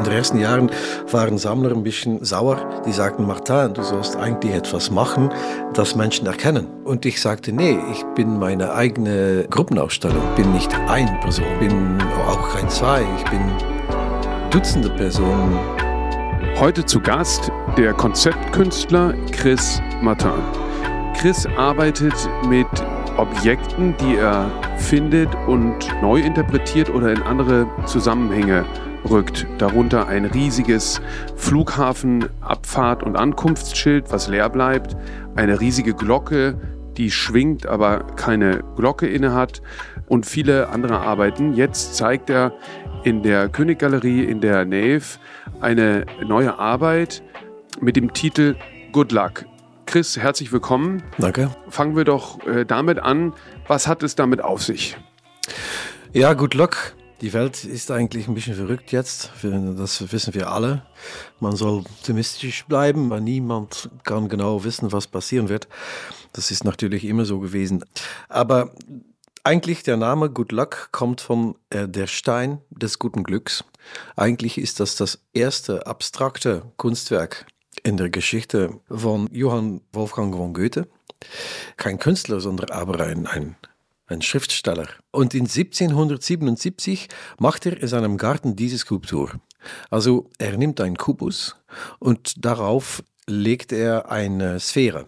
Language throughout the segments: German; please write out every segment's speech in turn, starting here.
In den ersten Jahren waren Sammler ein bisschen sauer. Die sagten, Martin, du sollst eigentlich etwas machen, das Menschen erkennen. Und ich sagte, nee, ich bin meine eigene Gruppenausstellung. Bin nicht eine Person, bin auch kein zwei, ich bin Dutzende Personen. Heute zu Gast der Konzeptkünstler Chris Martin. Chris arbeitet mit Objekten, die er findet und neu interpretiert oder in andere Zusammenhänge rückt. Darunter ein riesiges Flughafenabfahrt- und Ankunftsschild, was leer bleibt, eine riesige Glocke, die schwingt, aber keine Glocke innehat und viele andere Arbeiten. Jetzt zeigt er in der Königgalerie in der Nave eine neue Arbeit mit dem Titel Good Luck. Chris, herzlich willkommen. Danke. Fangen wir doch äh, damit an. Was hat es damit auf sich? Ja, Good Luck die Welt ist eigentlich ein bisschen verrückt jetzt, das wissen wir alle. Man soll optimistisch bleiben, weil niemand kann genau wissen, was passieren wird. Das ist natürlich immer so gewesen. Aber eigentlich der Name Good Luck kommt von äh, der Stein des guten Glücks. Eigentlich ist das das erste abstrakte Kunstwerk in der Geschichte von Johann Wolfgang von Goethe. Kein Künstler, sondern aber ein, ein ein Schriftsteller. Und in 1777 macht er in seinem Garten diese Skulptur. Also er nimmt einen Kubus und darauf legt er eine Sphäre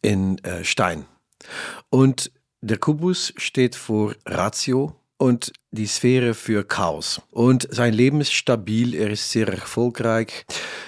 in äh, Stein. Und der Kubus steht für Ratio und die Sphäre für Chaos. Und sein Leben ist stabil, er ist sehr erfolgreich.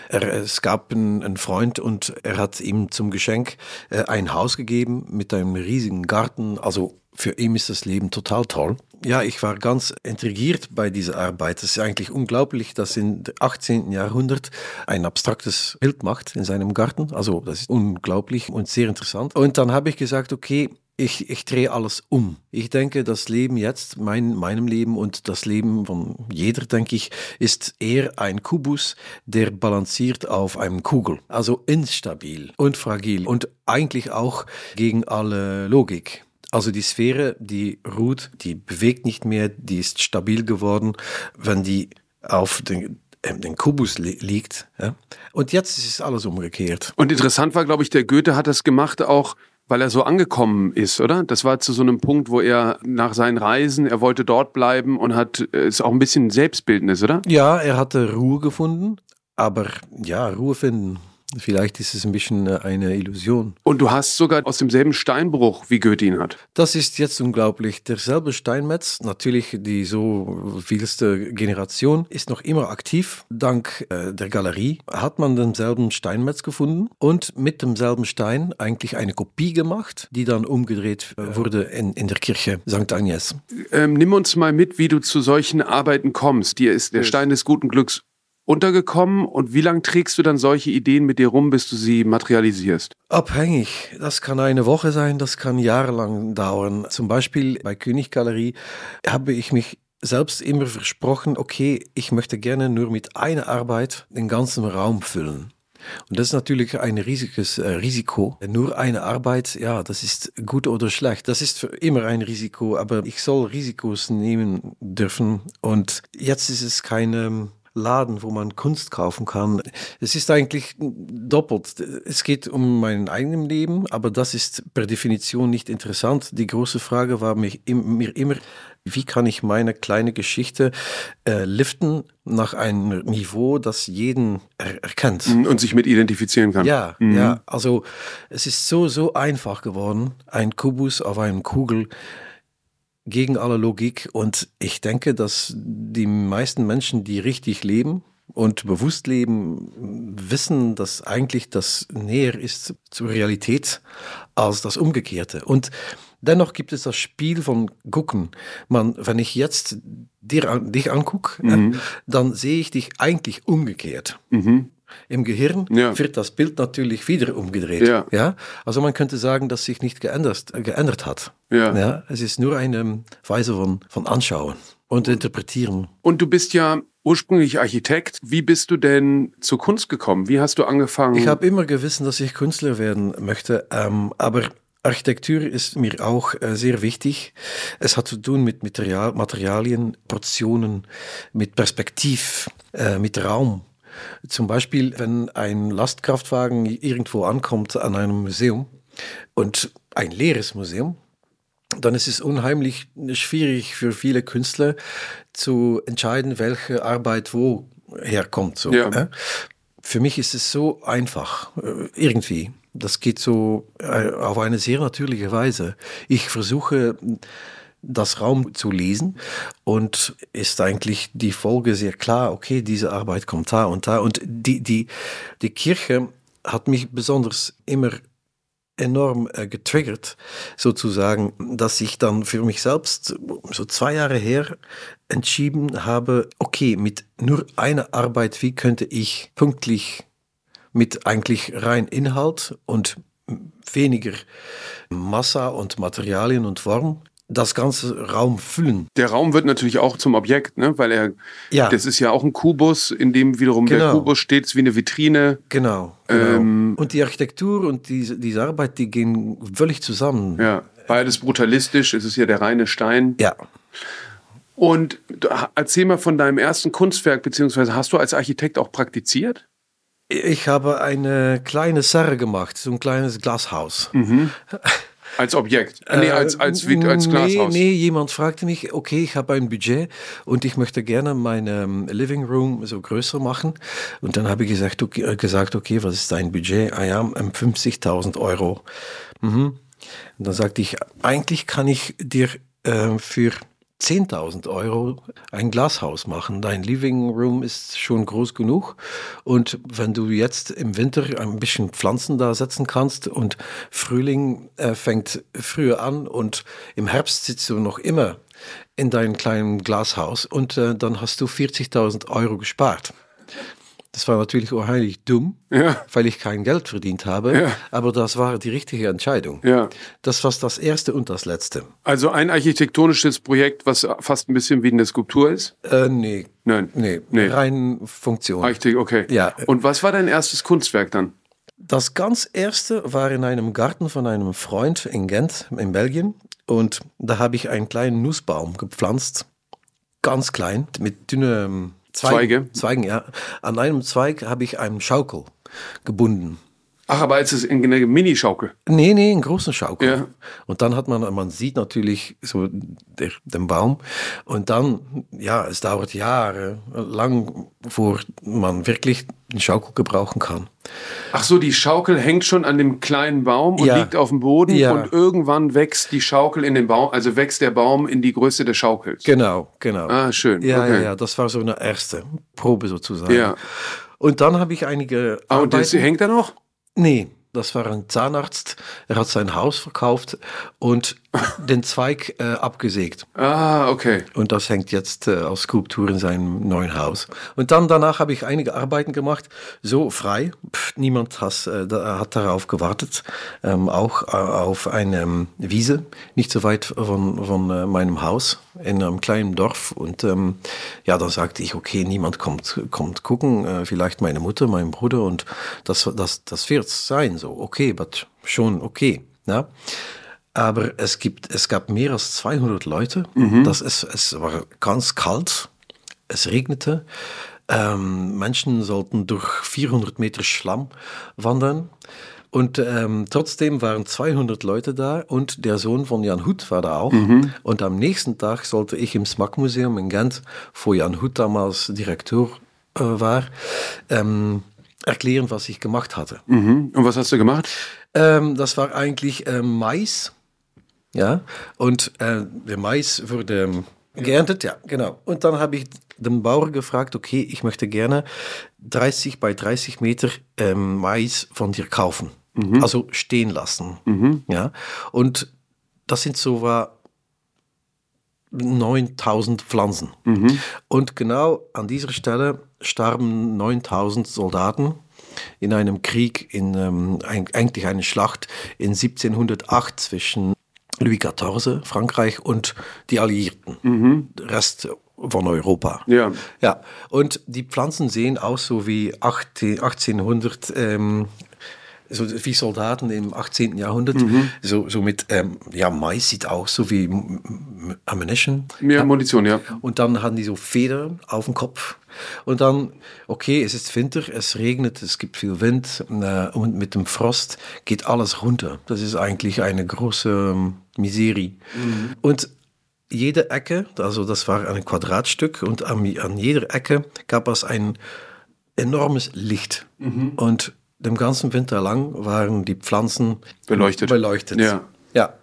Er, es gab einen, einen Freund und er hat ihm zum Geschenk äh, ein Haus gegeben mit einem riesigen Garten, also für ihn ist das Leben total toll. Ja, ich war ganz intrigiert bei dieser Arbeit. Es ist eigentlich unglaublich, dass in 18. Jahrhundert ein abstraktes Bild macht in seinem Garten. Also das ist unglaublich und sehr interessant. Und dann habe ich gesagt, okay, ich, ich drehe alles um. Ich denke, das Leben jetzt, mein, meinem Leben und das Leben von jeder, denke ich, ist eher ein Kubus, der balanciert auf einem Kugel. Also instabil und fragil und eigentlich auch gegen alle Logik. Also die Sphäre, die ruht, die bewegt nicht mehr, die ist stabil geworden, wenn die auf den, den Kubus li liegt. Ja? Und jetzt ist alles umgekehrt. Und interessant war, glaube ich, der Goethe hat das gemacht auch, weil er so angekommen ist, oder? Das war zu so einem Punkt, wo er nach seinen Reisen, er wollte dort bleiben und hat, äh, ist auch ein bisschen Selbstbildnis, oder? Ja, er hatte Ruhe gefunden, aber ja, Ruhe finden Vielleicht ist es ein bisschen äh, eine Illusion. Und du hast sogar aus demselben Steinbruch, wie Goethe ihn hat. Das ist jetzt unglaublich. Derselbe Steinmetz, natürlich die so vielste Generation, ist noch immer aktiv. Dank äh, der Galerie hat man denselben Steinmetz gefunden und mit demselben Stein eigentlich eine Kopie gemacht, die dann umgedreht äh, wurde in, in der Kirche St. Agnes. Ähm, nimm uns mal mit, wie du zu solchen Arbeiten kommst. Dir ist der Stein des guten Glücks untergekommen und wie lange trägst du dann solche Ideen mit dir rum, bis du sie materialisierst? Abhängig. Das kann eine Woche sein, das kann jahrelang dauern. Zum Beispiel bei Königgalerie habe ich mich selbst immer versprochen, okay, ich möchte gerne nur mit einer Arbeit den ganzen Raum füllen. Und das ist natürlich ein riesiges äh, Risiko. Nur eine Arbeit, ja, das ist gut oder schlecht. Das ist immer ein Risiko, aber ich soll Risikos nehmen dürfen. Und jetzt ist es keine Laden, wo man Kunst kaufen kann. Es ist eigentlich doppelt. Es geht um mein eigenes Leben, aber das ist per Definition nicht interessant. Die große Frage war mir, mir immer, wie kann ich meine kleine Geschichte äh, liften nach einem Niveau, das jeden er erkennt. Mhm, und sich mit identifizieren kann. Ja, mhm. ja. Also es ist so, so einfach geworden, ein Kubus auf einem Kugel gegen alle Logik. Und ich denke, dass die meisten Menschen, die richtig leben und bewusst leben, wissen, dass eigentlich das näher ist zur Realität als das Umgekehrte. Und dennoch gibt es das Spiel von Gucken. Man, wenn ich jetzt dir, dich angucke, mhm. äh, dann sehe ich dich eigentlich umgekehrt. Mhm. Im Gehirn ja. wird das Bild natürlich wieder umgedreht. Ja. ja. Also man könnte sagen, dass sich nicht geändert, geändert hat. Ja. ja. Es ist nur eine Weise von, von Anschauen und Interpretieren. Und du bist ja ursprünglich Architekt. Wie bist du denn zur Kunst gekommen? Wie hast du angefangen? Ich habe immer gewissen, dass ich Künstler werden möchte, ähm, aber Architektur ist mir auch äh, sehr wichtig. Es hat zu tun mit Material, Materialien, Portionen, mit Perspektiv, äh, mit Raum. Zum Beispiel, wenn ein Lastkraftwagen irgendwo ankommt an einem Museum und ein leeres Museum, dann ist es unheimlich schwierig für viele Künstler zu entscheiden, welche Arbeit wo herkommt. So, ja. Für mich ist es so einfach, äh, irgendwie. Das geht so äh, auf eine sehr natürliche Weise. Ich versuche, das Raum zu lesen und ist eigentlich die Folge sehr klar, okay, diese Arbeit kommt da und da. Und die, die, die Kirche hat mich besonders immer enorm äh, getriggert, sozusagen, dass ich dann für mich selbst so zwei Jahre her entschieden habe, okay, mit nur einer Arbeit, wie könnte ich pünktlich mit eigentlich rein Inhalt und weniger Massa und Materialien und Form das ganze Raum füllen. Der Raum wird natürlich auch zum Objekt, ne? weil er, ja. das ist ja auch ein Kubus, in dem wiederum genau. der Kubus steht, ist wie eine Vitrine. Genau. genau. Ähm, und die Architektur und diese, diese Arbeit, die gehen völlig zusammen. Ja, beides brutalistisch, es ist ja der reine Stein. Ja. Und erzähl mal von deinem ersten Kunstwerk, beziehungsweise hast du als Architekt auch praktiziert? Ich habe eine kleine Serre gemacht, so ein kleines Glashaus. Mhm. Als Objekt? Äh, nee, als, als, als, als Glashaus? Nee, nee, jemand fragte mich, okay, ich habe ein Budget und ich möchte gerne meine Living Room so größer machen. Und dann habe ich gesagt, okay, äh, gesagt, okay was ist dein Budget? Ah ja, 50.000 Euro. Mhm. Und dann sagte ich, eigentlich kann ich dir äh, für 10.000 Euro ein Glashaus machen. Dein Living Room ist schon groß genug. Und wenn du jetzt im Winter ein bisschen Pflanzen da setzen kannst und Frühling äh, fängt früher an und im Herbst sitzt du noch immer in deinem kleinen Glashaus und äh, dann hast du 40.000 Euro gespart. Das war natürlich unheimlich dumm, ja. weil ich kein Geld verdient habe, ja. aber das war die richtige Entscheidung. Ja. Das war das erste und das letzte. Also ein architektonisches Projekt, was fast ein bisschen wie eine Skulptur ist? Äh, nee. Nein. Nee, nee. rein Funktion. Architekt, okay. Ja. Und was war dein erstes Kunstwerk dann? Das ganz erste war in einem Garten von einem Freund in Gent, in Belgien. Und da habe ich einen kleinen Nussbaum gepflanzt. Ganz klein, mit dünnem Zweige. Zweigen, ja. An einem Zweig habe ich einen Schaukel gebunden. Ach, aber es ist eine Mini-Schaukel? Nee, nee, einen großen Schaukel. Ja. Und dann hat man, man sieht natürlich so der, den Baum. Und dann, ja, es dauert Jahre lang, bevor man wirklich den Schaukel gebrauchen kann. Ach so, die Schaukel hängt schon an dem kleinen Baum und ja. liegt auf dem Boden ja. und irgendwann wächst die Schaukel in den Baum, also wächst der Baum in die Größe des Schaukels. Genau, genau. Ah, schön. Ja, okay. ja, ja, das war so eine erste Probe sozusagen. Ja. Und dann habe ich einige. Ah, und das hängt da noch? Nee, das war ein Zahnarzt. Er hat sein Haus verkauft und den Zweig äh, abgesägt. Ah, okay. Und das hängt jetzt äh, als Skulptur in seinem neuen Haus. Und dann danach habe ich einige Arbeiten gemacht, so frei. Pff, niemand has, äh, da, hat darauf gewartet. Ähm, auch äh, auf eine ähm, Wiese, nicht so weit von, von äh, meinem Haus, in einem kleinen Dorf. Und ähm, ja, dann sagte ich, okay, niemand kommt, kommt gucken. Äh, vielleicht meine Mutter, mein Bruder. Und das, das, das wird sein so. Okay, aber schon okay. Ja? Aber es, gibt, es gab mehr als 200 Leute. Mhm. Das ist, es war ganz kalt, es regnete. Ähm, Menschen sollten durch 400 Meter Schlamm wandern. Und ähm, trotzdem waren 200 Leute da und der Sohn von Jan Hut war da auch. Mhm. Und am nächsten Tag sollte ich im Smack-Museum in Gent, wo Jan Hut damals Direktor äh, war, ähm, erklären, was ich gemacht hatte. Mhm. Und was hast du gemacht? Ähm, das war eigentlich ähm, Mais ja, und äh, der Mais wurde ähm, geerntet, ja, genau. Und dann habe ich den Bauer gefragt, okay, ich möchte gerne 30 bei 30 Meter ähm, Mais von dir kaufen. Mhm. Also stehen lassen. Mhm. Ja, und das sind so war 9000 Pflanzen. Mhm. Und genau an dieser Stelle starben 9000 Soldaten in einem Krieg, in ähm, eigentlich eine Schlacht in 1708 zwischen Louis XIV, Frankreich und die Alliierten, mhm. Rest von Europa. Ja. ja. Und die Pflanzen sehen aus so wie 1800 ähm, so wie Soldaten im 18. Jahrhundert, mhm. so, so mit, ähm, ja, Mais sieht auch so wie Ammunition. Ja, Munition, ja. Und dann hatten die so Federn auf dem Kopf. Und dann, okay, es ist Winter, es regnet, es gibt viel Wind äh, und mit dem Frost geht alles runter. Das ist eigentlich eine große ähm, Miserie. Mhm. Und jede Ecke, also das war ein Quadratstück und an, an jeder Ecke gab es ein enormes Licht. Mhm. Und den ganzen Winter lang waren die Pflanzen beleuchtet. beleuchtet. Ja. ja.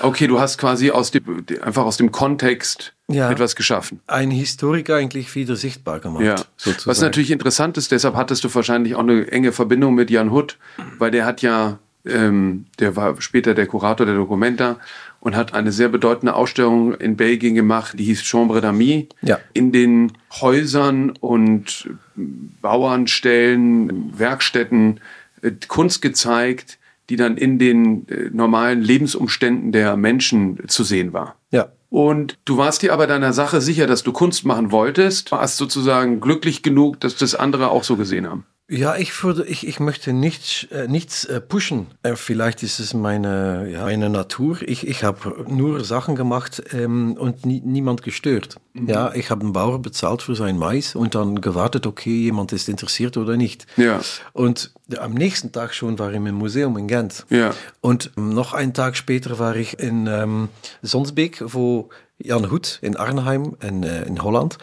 Okay, du hast quasi aus dem, einfach aus dem Kontext ja, etwas geschaffen. Ein Historiker eigentlich wieder sichtbar gemacht. Ja. Sozusagen. Was natürlich interessant ist, deshalb hattest du wahrscheinlich auch eine enge Verbindung mit Jan Hutt, weil der hat ja, ähm, der war später der Kurator der Dokumenta und hat eine sehr bedeutende Ausstellung in Belgien gemacht, die hieß Chambre d'Amis. Ja. In den Häusern und Bauernstellen, Werkstätten äh, Kunst gezeigt, die dann in den äh, normalen Lebensumständen der Menschen zu sehen war. Ja. Und du warst dir aber deiner Sache sicher, dass du Kunst machen wolltest, warst sozusagen glücklich genug, dass das andere auch so gesehen haben. Ja, ich würde, ich, ich möchte nicht, äh, nichts äh, pushen. Äh, vielleicht ist es meine, ja, meine Natur. Ich, ich habe nur Sachen gemacht ähm, und nie, niemand gestört. Mhm. Ja, ich habe einen Bauer bezahlt für sein Mais und dann gewartet, okay, jemand ist interessiert oder nicht. Ja. Und am nächsten Tag schon war ich im Museum in Gent. Ja. Und noch einen Tag später war ich in ähm, Sonsbeek, wo Jan Hoed in Arnhem in, äh, in Holland,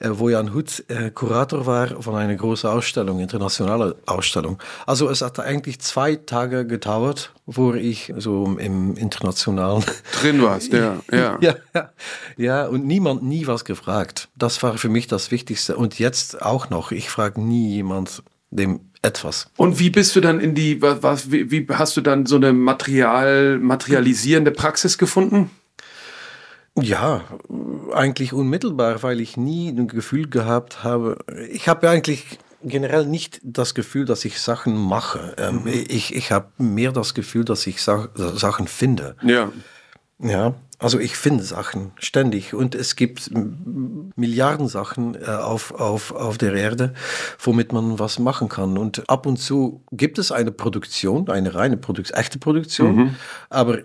äh, wo Jan Hoed äh, Kurator war von einer großen Ausstellung, internationale Ausstellung. Also es hat eigentlich zwei Tage gedauert, wo ich so im internationalen drin warst, ja, ja, ja, ja, und niemand nie was gefragt. Das war für mich das Wichtigste und jetzt auch noch. Ich frage nie jemand dem etwas. Und wie bist du dann in die, was, wie, wie hast du dann so eine Material, materialisierende Praxis gefunden? Ja, eigentlich unmittelbar, weil ich nie ein Gefühl gehabt habe. Ich habe eigentlich generell nicht das Gefühl, dass ich Sachen mache. Ähm, mhm. Ich, ich habe mehr das Gefühl, dass ich Sa Sachen finde. Ja. Ja, also ich finde Sachen ständig und es gibt Milliarden Sachen äh, auf, auf, auf der Erde, womit man was machen kann. Und ab und zu gibt es eine Produktion, eine reine Produktion, echte Produktion, mhm. aber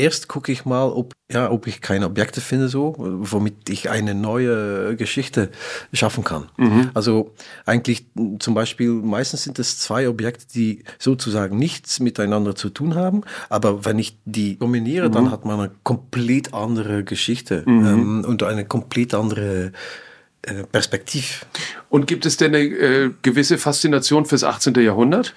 erst gucke ich mal, ob, ja, ob ich keine Objekte finde, so, womit ich eine neue Geschichte schaffen kann. Mhm. Also eigentlich zum Beispiel, meistens sind es zwei Objekte, die sozusagen nichts miteinander zu tun haben, aber wenn ich die kombiniere, mhm. dann hat man eine komplett andere Geschichte mhm. ähm, und eine komplett andere äh, Perspektiv. Und gibt es denn eine äh, gewisse Faszination fürs 18. Jahrhundert?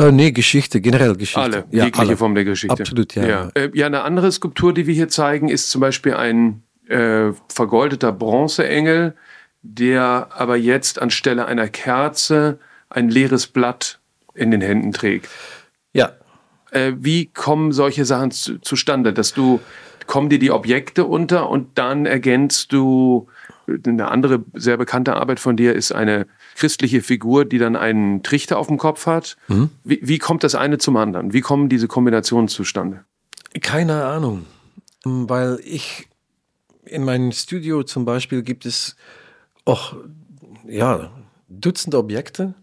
Äh, nee, Geschichte, generell Geschichte. Alle, ja, jegliche alle. Form der Geschichte. Absolut, ja. Ja. Äh, ja, eine andere Skulptur, die wir hier zeigen, ist zum Beispiel ein äh, vergoldeter Bronzeengel, der aber jetzt anstelle einer Kerze ein leeres Blatt in den Händen trägt. Ja. Äh, wie kommen solche Sachen zu, zustande, dass du, kommen dir die Objekte unter und dann ergänzt du, eine andere sehr bekannte Arbeit von dir ist eine christliche Figur, die dann einen Trichter auf dem Kopf hat. Mhm. Wie, wie kommt das eine zum anderen? Wie kommen diese Kombinationen zustande? Keine Ahnung, weil ich in meinem Studio zum Beispiel gibt es auch ja Dutzende Objekte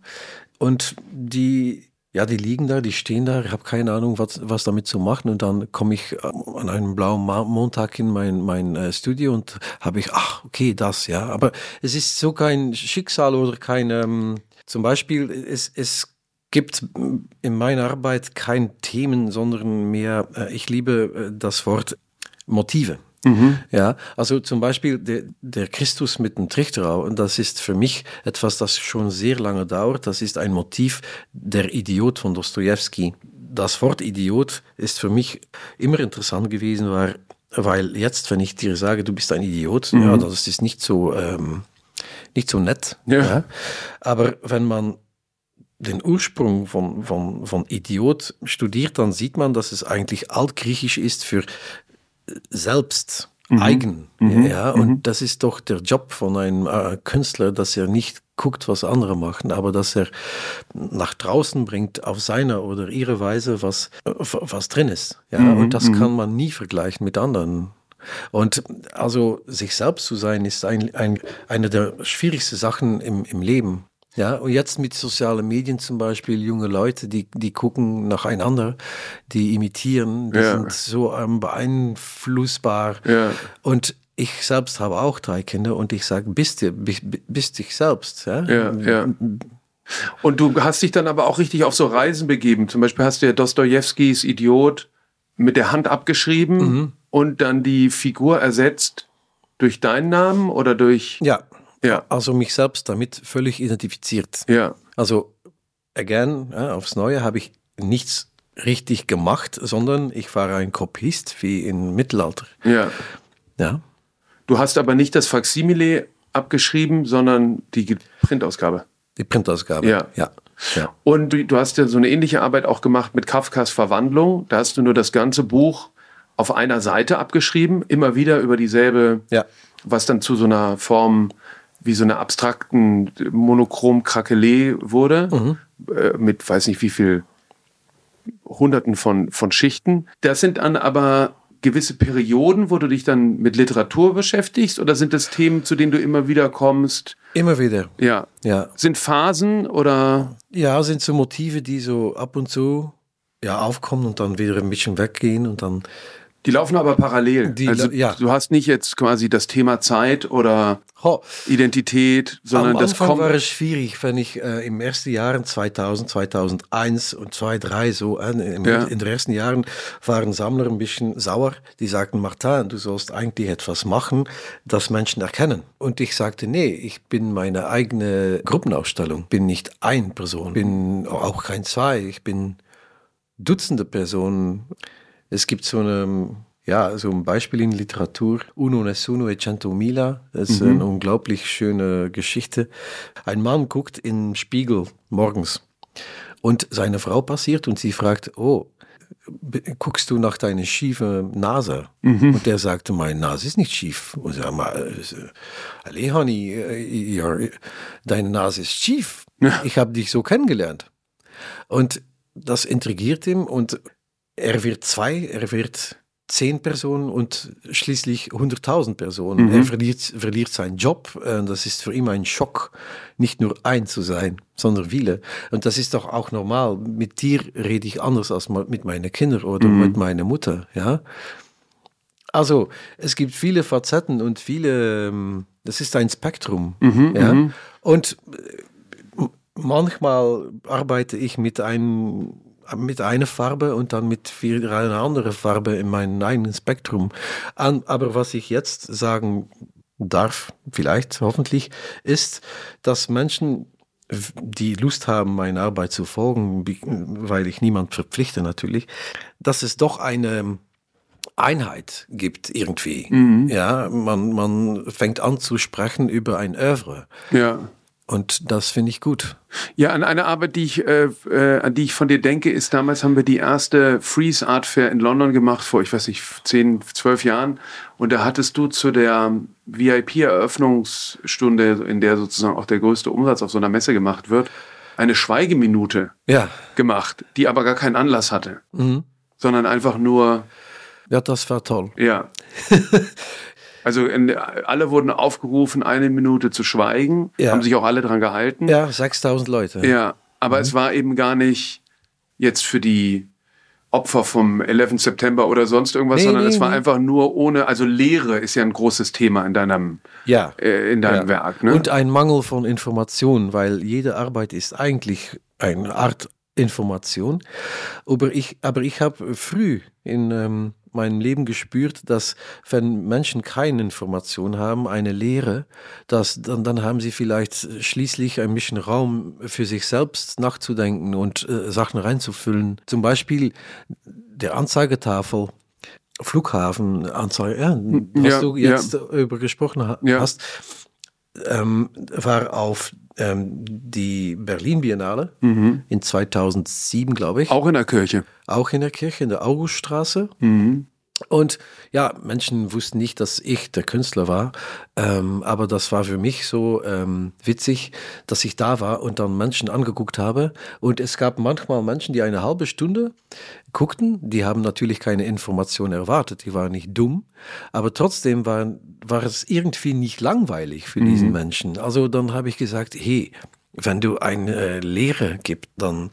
und die ja, die liegen da, die stehen da, ich habe keine Ahnung, was, was damit zu machen. Und dann komme ich äh, an einem blauen Montag in mein, mein äh, Studio und habe ich, ach, okay, das, ja. Aber es ist so kein Schicksal oder kein, ähm, zum Beispiel, es, es gibt in meiner Arbeit kein Themen, sondern mehr, äh, ich liebe äh, das Wort Motive. Mhm. Ja, also zum Beispiel der, der Christus mit dem Trichterau, und das ist für mich etwas, das schon sehr lange dauert. Das ist ein Motiv der Idiot von Dostoevsky. Das Wort Idiot ist für mich immer interessant gewesen, weil, weil jetzt, wenn ich dir sage, du bist ein Idiot, mhm. ja, das ist nicht so, ähm, nicht so nett. Ja. ja. Aber wenn man den Ursprung von, von, von Idiot studiert, dann sieht man, dass es eigentlich altgriechisch ist für selbst, mhm. eigen. Mhm. Ja, und mhm. das ist doch der Job von einem äh, Künstler, dass er nicht guckt, was andere machen, aber dass er nach draußen bringt auf seine oder ihre Weise, was, was drin ist. Ja, mhm. und das mhm. kann man nie vergleichen mit anderen. Und also sich selbst zu sein, ist ein, ein, eine der schwierigsten Sachen im, im Leben. Ja, und jetzt mit sozialen Medien zum Beispiel, junge Leute, die, die gucken nacheinander, die imitieren, die Ja. sind so ähm, beeinflussbar. Ja. Und ich selbst habe auch drei Kinder und ich sage, bist du, bist, bist dich selbst. Ja? Ja, ja. Und du hast dich dann aber auch richtig auf so Reisen begeben. Zum Beispiel hast du ja Dostojewskis Idiot mit der Hand abgeschrieben Mhm. und dann die Figur ersetzt durch deinen Namen oder durch. ja. Ja, Also mich selbst damit völlig identifiziert. ja, Also, again, aufs Neue habe ich nichts richtig gemacht, sondern ich war ein Kopist wie im Mittelalter. ja. Ja, Du hast aber nicht das Faksimile abgeschrieben, sondern die Printausgabe. die Printausgabe. Ja. ja. ja. Und du, du hast ja so eine ähnliche Arbeit auch gemacht mit Kafkas Verwandlung. Da hast du nur das ganze Buch auf einer Seite abgeschrieben, immer wieder über dieselbe, Ja. was dann zu so einer Form wie so einer abstrakten monochrom Krakelee wurde, äh, mit weiß nicht wie viel Hunderten von, von Schichten. Das sind dann aber gewisse Perioden, wo du dich dann mit Literatur beschäftigst oder sind das Themen, zu denen du immer wieder kommst? Immer wieder. Ja. Ja. Sind Phasen oder Ja, sind so Motive, die so ab und zu ja, aufkommen und dann wieder ein bisschen weggehen und dann. Die laufen aber parallel. Die also ja. du hast nicht jetzt quasi das Thema Zeit oder Ho, Identität, sondern Am das Anfang kommt. war es schwierig, wenn ich äh, im ersten Jahren 2000, 2001 und 2003 so, äh, in, Ja. in den ersten Jahren waren Sammler ein bisschen sauer. Die sagten, Martin, du sollst eigentlich etwas machen, das Menschen erkennen. Und ich sagte, nee, ich bin meine eigene Gruppenausstellung, bin nicht ein Person, bin auch kein zwei, ich bin Dutzende Personen. Es gibt so eine, ja, so ein Beispiel in Literatur. Uno Nessuno e Centomila. Das ist eine unglaublich schöne Geschichte. Ein Mann guckt in den Spiegel morgens und seine Frau passiert und sie fragt, oh, guckst du nach deiner schiefen Nase? Und der sagte, meine Nase ist nicht schief. Und sag mal, alle Honey, äh, deine Nase ist schief. Ich habe dich so kennengelernt. Und das intrigiert ihn und er wird zwei, er wird zehn Personen und schließlich 100.000 Personen. Er verliert, verliert seinen Job. äh, Das ist für ihn ein Schock, nicht nur ein zu sein, sondern viele. Und das ist doch auch normal. Mit dir rede ich anders als mit meinen Kindern oder mit meiner Mutter. Ja. Also, es gibt viele Facetten und viele, ähm, das ist ein Spektrum. ja? Und äh, manchmal arbeite ich mit, ein, mit einer Farbe und dann mit einer anderen Farbe in meinem eigenen Spektrum. An, aber was ich jetzt sagen darf, vielleicht, hoffentlich, ist, dass Menschen die Lust haben, meiner Arbeit zu folgen, weil ich niemand verpflichte natürlich, dass es doch eine Einheit gibt irgendwie. Ja, man, man fängt an zu sprechen über ein Oeuvre. Ja. Und das finde ich gut. Ja, an eine Arbeit, die ich, äh, äh, an die ich von dir denke, ist damals haben wir die erste Freeze Art Fair in London gemacht, vor, ich weiß nicht, 10, 12 Jahren. Und da hattest du zu der VIP-Eröffnungsstunde, in der sozusagen auch der größte Umsatz auf so einer Messe gemacht wird, eine Schweigeminute Ja, gemacht, die aber gar keinen Anlass hatte, sondern einfach nur, ja, das war toll. ja. Also in, alle wurden aufgerufen, eine Minute zu schweigen, Ja. haben sich auch alle dran gehalten. Ja, 6000 Leute. Ja, aber es war eben gar nicht jetzt für die Opfer vom 11. September oder sonst irgendwas, Nee, sondern nee, es war nee. einfach nur ohne, also Lehre ist ja ein großes Thema in deinem, Ja. äh, in deinem ja. Werk. Ne? Und ein Mangel von Information, weil jede Arbeit ist eigentlich eine Art Information. Aber ich, aber ich habe früh in ähm, meinem Leben gespürt, dass wenn Menschen keine Information haben, eine Lehre, dass, dann, dann haben sie vielleicht schließlich ein bisschen Raum für sich selbst nachzudenken und äh, Sachen reinzufüllen. Zum Beispiel der Anzeigetafel. Flughafenanzeige, ja, was Ja, du jetzt über gesprochen ha Ja. hast, ähm, war auf ähm, die Berlin Biennale in 2007, glaube ich, Auch in der Kirche. auch in der Kirche, in der Auguststraße. Und ja, Menschen wussten nicht, dass ich der Künstler war, ähm, aber das war für mich so ähm, witzig, dass ich da war und dann Menschen angeguckt habe. Und es gab manchmal Menschen, die eine halbe Stunde guckten, die haben natürlich keine Information erwartet, die waren nicht dumm, aber trotzdem war, war es irgendwie nicht langweilig für diesen Menschen. Also dann habe ich gesagt, hey, wenn du eine Lehre gibst, dann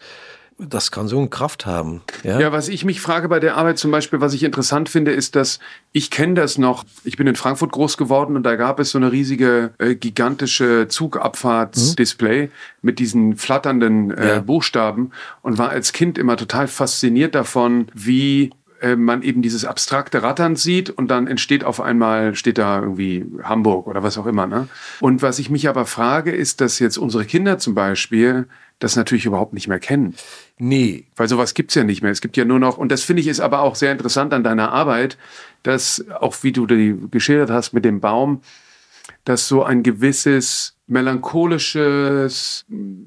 das kann so eine Kraft haben. Ja? ja, was ich mich frage bei der Arbeit zum Beispiel, was ich interessant finde, ist, dass ich kenne das noch. Ich bin in Frankfurt groß geworden und da gab es so eine riesige, äh, gigantische Zugabfahrtsdisplay mhm. mit diesen flatternden äh, ja. Buchstaben und war als Kind immer total fasziniert davon, wie äh, man eben dieses abstrakte Rattern sieht und dann entsteht auf einmal, steht da irgendwie Hamburg oder was auch immer. Ne? Und was ich mich aber frage, ist, dass jetzt unsere Kinder zum Beispiel das natürlich überhaupt nicht mehr kennen. Nee. Weil sowas gibt's ja nicht mehr. Es gibt ja nur noch, und das finde ich ist aber auch sehr interessant an deiner Arbeit, dass auch wie du die geschildert hast mit dem Baum, dass so ein gewisses melancholisches,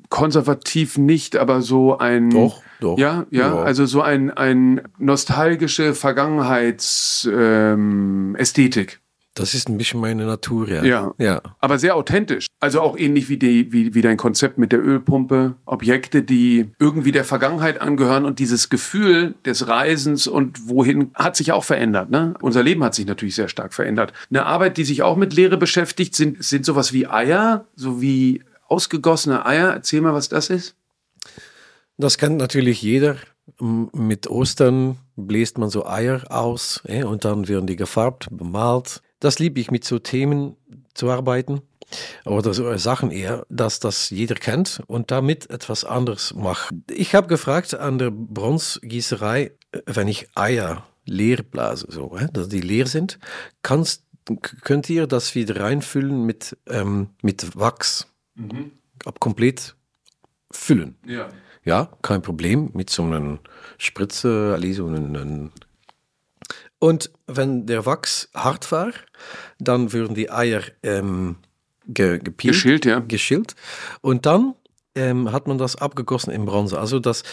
konservativ nicht, aber so ein. Doch, doch. Ja, ja, ja. also so ein, ein nostalgische Vergangenheitsästhetik. Ähm, das ist ein bisschen meine Natur, ja. ja. Ja. Aber sehr authentisch. Also auch ähnlich wie, die, wie, wie dein Konzept mit der Ölpumpe. Objekte, die irgendwie der Vergangenheit angehören und dieses Gefühl des Reisens und wohin hat sich auch verändert. Ne? Unser Leben hat sich natürlich sehr stark verändert. Eine Arbeit, die sich auch mit Lehre beschäftigt, sind, sind sowas wie Eier, so wie ausgegossene Eier. Erzähl mal, was das ist. Das kennt natürlich jeder. Mit Ostern bläst man so Eier aus eh, und dann werden die gefarbt, bemalt. Das liebe ich, mit so Themen zu arbeiten oder so Sachen eher, dass das jeder kennt und damit etwas anderes macht. Ich habe gefragt an der Bronzegießerei, wenn ich Eier leer blase, so, dass die leer sind, kannst, könnt ihr das wieder reinfüllen mit, ähm, mit Wachs, mhm. ab komplett füllen. Ja. Ja, kein Problem mit so einer Spritze, also so einem und wenn der Wachs hart war, dann würden die Eier ähm, ge gepielt, geschält, ja. geschält. Und dann ähm, hat man das abgegossen in Bronze. Also das,